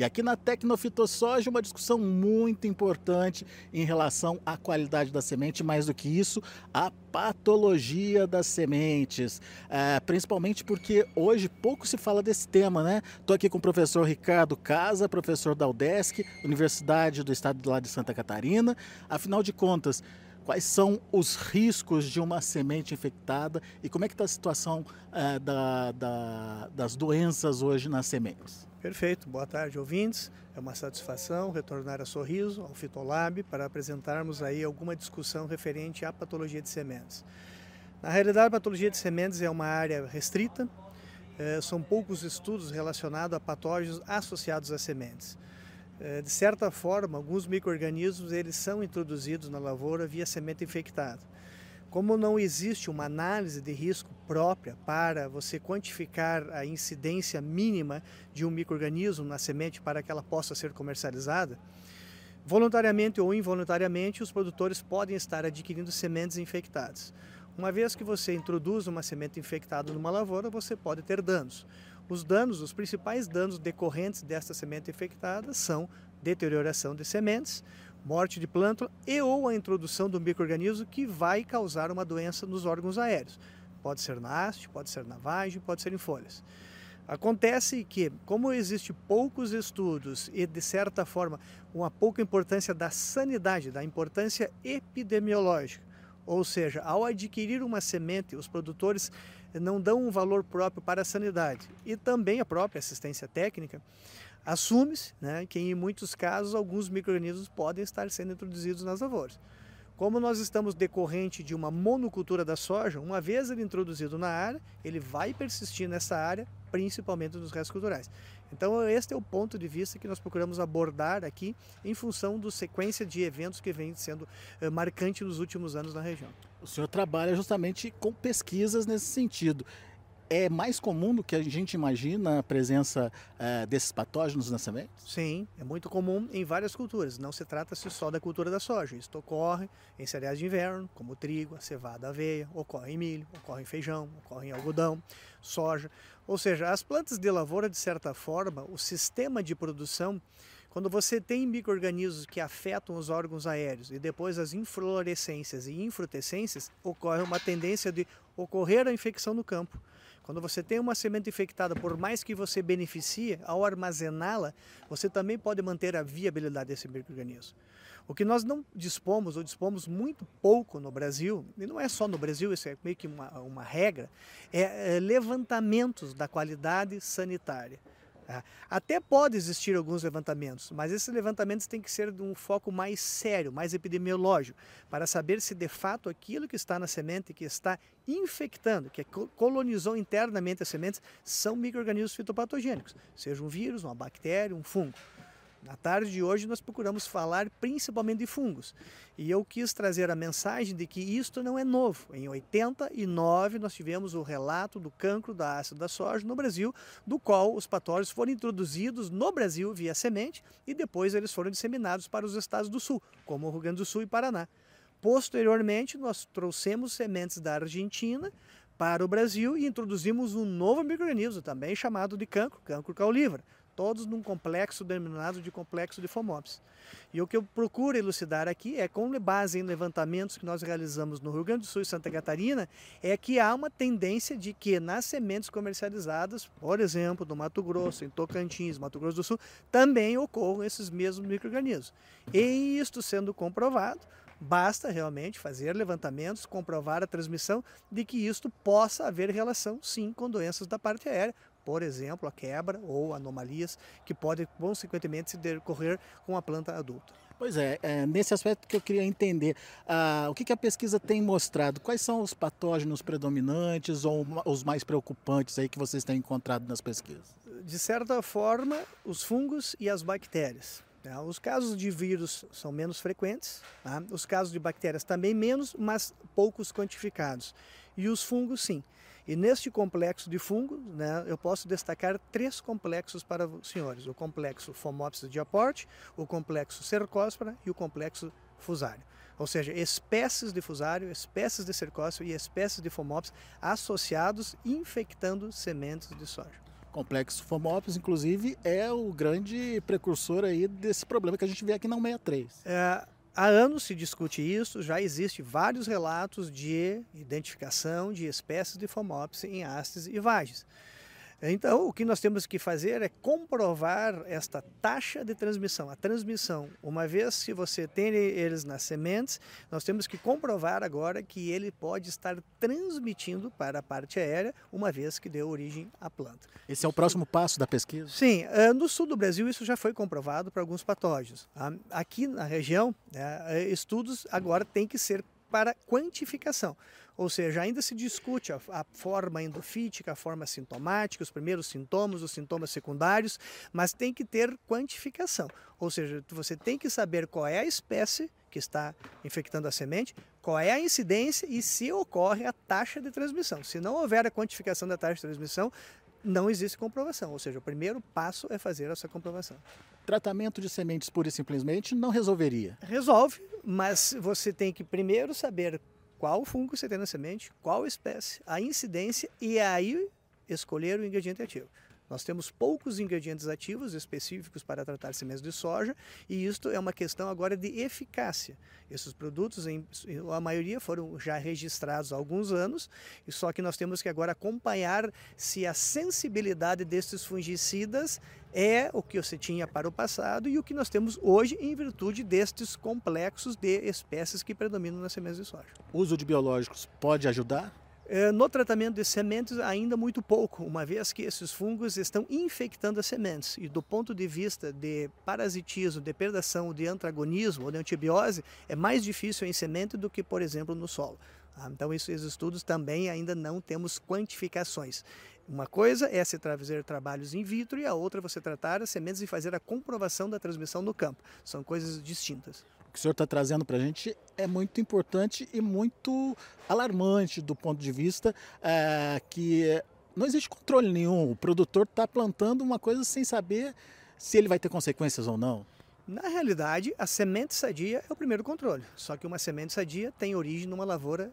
E aqui na Tecnofitossoja, uma discussão muito importante em relação à qualidade da semente, mais do que isso, a patologia das sementes. É, principalmente porque hoje pouco se fala desse tema, né? Estou aqui com o professor Ricardo Casa, professor da UDESC, Universidade do Estado lá de Santa Catarina. Afinal de contas, quais são os riscos de uma semente infectada e como é que está a situação é, da, da, das doenças hoje nas sementes. Perfeito, boa tarde ouvintes, é uma satisfação retornar a Sorriso, ao Fitolab, para apresentarmos aí alguma discussão referente à patologia de sementes. Na realidade, a patologia de sementes é uma área restrita, é, são poucos estudos relacionados a patógenos associados às sementes. É, de certa forma, alguns micro-organismos eles são introduzidos na lavoura via semente infectada. Como não existe uma análise de risco própria para você quantificar a incidência mínima de um microorganismo na semente para que ela possa ser comercializada, voluntariamente ou involuntariamente os produtores podem estar adquirindo sementes infectadas. Uma vez que você introduz uma semente infectada numa lavoura, você pode ter danos. Os danos, os principais danos decorrentes desta semente infectada são deterioração de sementes, morte de plântula e ou a introdução do microorganismo que vai causar uma doença nos órgãos aéreos. Pode ser na haste, pode ser na vagem, pode ser em folhas. Acontece que, como existe poucos estudos e, de certa forma, uma pouca importância da sanidade, da importância epidemiológica, ou seja, ao adquirir uma semente, os produtores não dão um valor próprio para a sanidade e também a própria assistência técnica, assume-se né, que em muitos casos alguns micro-organismos podem estar sendo introduzidos nas lavouras. Como nós estamos decorrente de uma monocultura da soja, uma vez ele introduzido na área, ele vai persistir nessa área, principalmente nos restos culturais. Então, este é o ponto de vista que nós procuramos abordar aqui, em função da sequência de eventos que vem sendo eh, marcante nos últimos anos na região. O senhor trabalha justamente com pesquisas nesse sentido é mais comum do que a gente imagina a presença é, desses patógenos na semente? Sim, é muito comum em várias culturas. Não se trata-se só da cultura da soja. Isso ocorre em cereais de inverno, como o trigo, a cevada, a aveia, ocorre em milho, ocorre em feijão, ocorre em algodão, soja. Ou seja, as plantas de lavoura, de certa forma, o sistema de produção quando você tem micro-organismos que afetam os órgãos aéreos e depois as inflorescências e infrutescências, ocorre uma tendência de ocorrer a infecção no campo. Quando você tem uma semente infectada, por mais que você beneficie, ao armazená-la, você também pode manter a viabilidade desse microorganismo. O que nós não dispomos, ou dispomos muito pouco no Brasil, e não é só no Brasil, isso é meio que uma, uma regra, é, é levantamentos da qualidade sanitária. Tá? Até pode existir alguns levantamentos, mas esses levantamentos têm que ser de um foco mais sério, mais epidemiológico, para saber se de fato aquilo que está na semente, que está infectando, que colonizou internamente as sementes, são micro-organismos fitopatogênicos, seja um vírus, uma bactéria, um fungo. Na tarde de hoje nós procuramos falar principalmente de fungos. E eu quis trazer a mensagem de que isto não é novo. Em 89 nós tivemos o relato do cancro da ácido da soja no Brasil, do qual os patógenos foram introduzidos no Brasil via semente e depois eles foram disseminados para os estados do sul, como o Rio Grande do Sul e Paraná. Posteriormente, nós trouxemos sementes da Argentina para o Brasil e introduzimos um novo microorganismo, também chamado de cancro, cancro caulívera todos num complexo denominado de complexo de FOMOPS. E o que eu procuro elucidar aqui é, com base em levantamentos que nós realizamos no Rio Grande do Sul e Santa Catarina, é que há uma tendência de que nas sementes comercializadas, por exemplo, no Mato Grosso, em Tocantins, Mato Grosso do Sul, também ocorram esses mesmos micro-organismos. E isto sendo comprovado, Basta realmente fazer levantamentos, comprovar a transmissão de que isto possa haver relação, sim, com doenças da parte aérea, por exemplo, a quebra ou anomalias que podem consequentemente se decorrer com a planta adulta. Pois é, é nesse aspecto que eu queria entender, ah, o que, que, a pesquisa tem mostrado? Quais são os patógenos predominantes ou os mais preocupantes aí que vocês têm encontrado nas pesquisas? De certa forma, os fungos e as bactérias. Né? Os casos de vírus são menos frequentes, tá? os casos de bactérias também menos, mas poucos quantificados. E os fungos, sim. E neste complexo de fungos, né, eu posso destacar três complexos para os senhores: o complexo Phomopsis diaporte, o complexo Cercospora e o complexo fusário. Ou seja, espécies de fusário, espécies de cercóspora e espécies de Phomopsis associados infectando sementes de soja. Complexo Fomopes, inclusive, é o grande precursor aí desse problema que a gente vê aqui na 163. É, há anos se discute isso, já existe vários relatos de identificação de espécies de Fomopes em hastes e vagens. Então, o que nós temos que fazer é comprovar esta taxa de transmissão. A transmissão, uma vez que você tem eles nas sementes, nós temos que comprovar agora que ele pode estar transmitindo para a parte aérea, uma vez que deu origem à planta. Esse é o próximo passo da pesquisa? Sim, eh, no sul do Brasil isso já foi comprovado para alguns patógenos. Ah, aqui na região, né, estudos agora têm que ser para quantificação. Ou seja, ainda se discute a, a, forma endofítica, a forma sintomática, os primeiros sintomas, os sintomas secundários, mas tem que ter quantificação. Ou seja, você tem que saber qual é a espécie que está infectando a semente, qual é a incidência e se ocorre a taxa de transmissão. Se não houver a quantificação da taxa de transmissão, não existe comprovação. Ou seja, o primeiro passo é fazer essa comprovação. Tratamento de sementes pura e simplesmente não resolveria? Resolve, mas você tem que primeiro saber qual fungo você tem na semente, qual espécie, a incidência e aí escolher o ingrediente ativo. Nós temos poucos ingredientes ativos específicos para tratar sementes de soja e isto é uma questão agora de eficácia. Esses produtos, em, a maioria foram já registrados há alguns anos, e só que nós temos que agora acompanhar se a sensibilidade desses fungicidas é o que você tinha para o passado e o que nós temos hoje em virtude destes complexos de espécies que predominam nas sementes de soja. O uso de biológicos pode ajudar? É, no tratamento de sementes, ainda muito pouco, uma vez que esses fungos estão infectando as sementes. E do ponto de vista de parasitismo, depredação, de antagonismo ou de antibiose, é mais difícil em semente do que, por exemplo, no solo. Tá? Então, esses estudos também ainda não temos quantificações. Uma coisa é se fazer trabalhos in vitro e a outra é você tratar as sementes e fazer a comprovação da transmissão no campo. São coisas distintas que o senhor está trazendo para a gente é muito importante e muito alarmante do ponto de vista é, que não existe controle nenhum. O produtor está plantando uma coisa sem saber se ele vai ter consequências ou não. Na realidade, a semente sadia é o primeiro controle. Só que uma semente sadia tem origem numa lavoura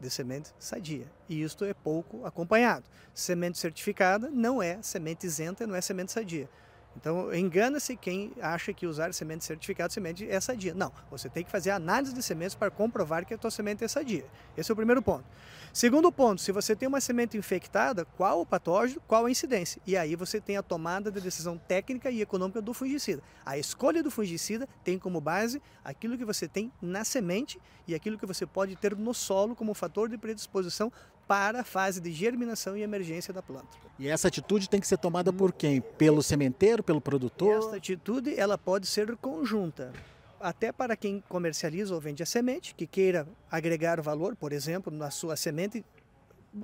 de semente sadia. E isto é pouco acompanhado. Semente certificada não é semente isenta, não é semente sadia. Então, engana-se quem acha que usar semente certificada semente é sadia. Não, você tem que fazer análise de sementes para comprovar que a tua semente é sadia. Esse é o primeiro ponto. Segundo ponto, se você tem uma semente infectada, qual o patógeno, qual a incidência? E aí você tem a tomada de decisão técnica e econômica do fungicida. A escolha do fungicida tem como base aquilo que você tem na semente e aquilo que você pode ter no solo como fator de predisposição para a fase de germinação e emergência da planta. E essa atitude tem que ser tomada por quem? Pelo sementeiro, pelo produtor? Essa atitude ela pode ser conjunta. Até para quem comercializa ou vende a semente, que queira agregar valor, por exemplo, na sua semente,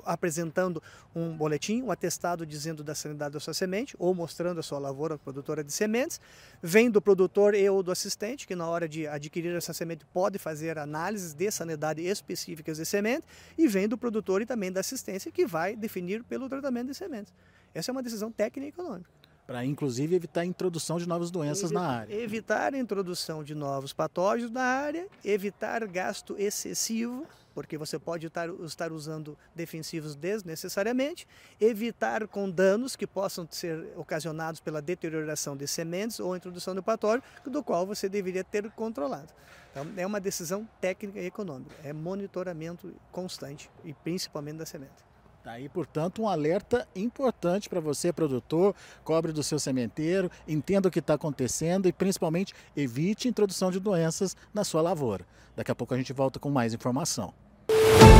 apresentando um boletim, um atestado dizendo da sanidade da sua semente, ou mostrando a sua lavoura produtora de sementes, vem do produtor e ou do assistente, que na hora de adquirir essa semente pode fazer análises de sanidade específicas de semente, e vem do produtor e também da assistência, que vai definir pelo tratamento de sementes. Essa é uma decisão técnica e econômica. Para, inclusive, evitar a introdução de novas doenças Evi na área. Evitar a introdução de novos patógenos na área, evitar gasto excessivo porque você pode estar, estar usando defensivos desnecessariamente, evitar com danos que possam ser ocasionados pela deterioração de sementes ou introdução do patógeno, do qual você deveria ter controlado. Então, é uma decisão técnica e econômica, é monitoramento constante e principalmente da semente. Tá aí, portanto, um alerta importante para você, produtor, cobre do seu sementeiro, entenda o que está acontecendo e, principalmente, evite introdução de doenças na sua lavoura. Daqui a pouco a gente volta com mais informação. you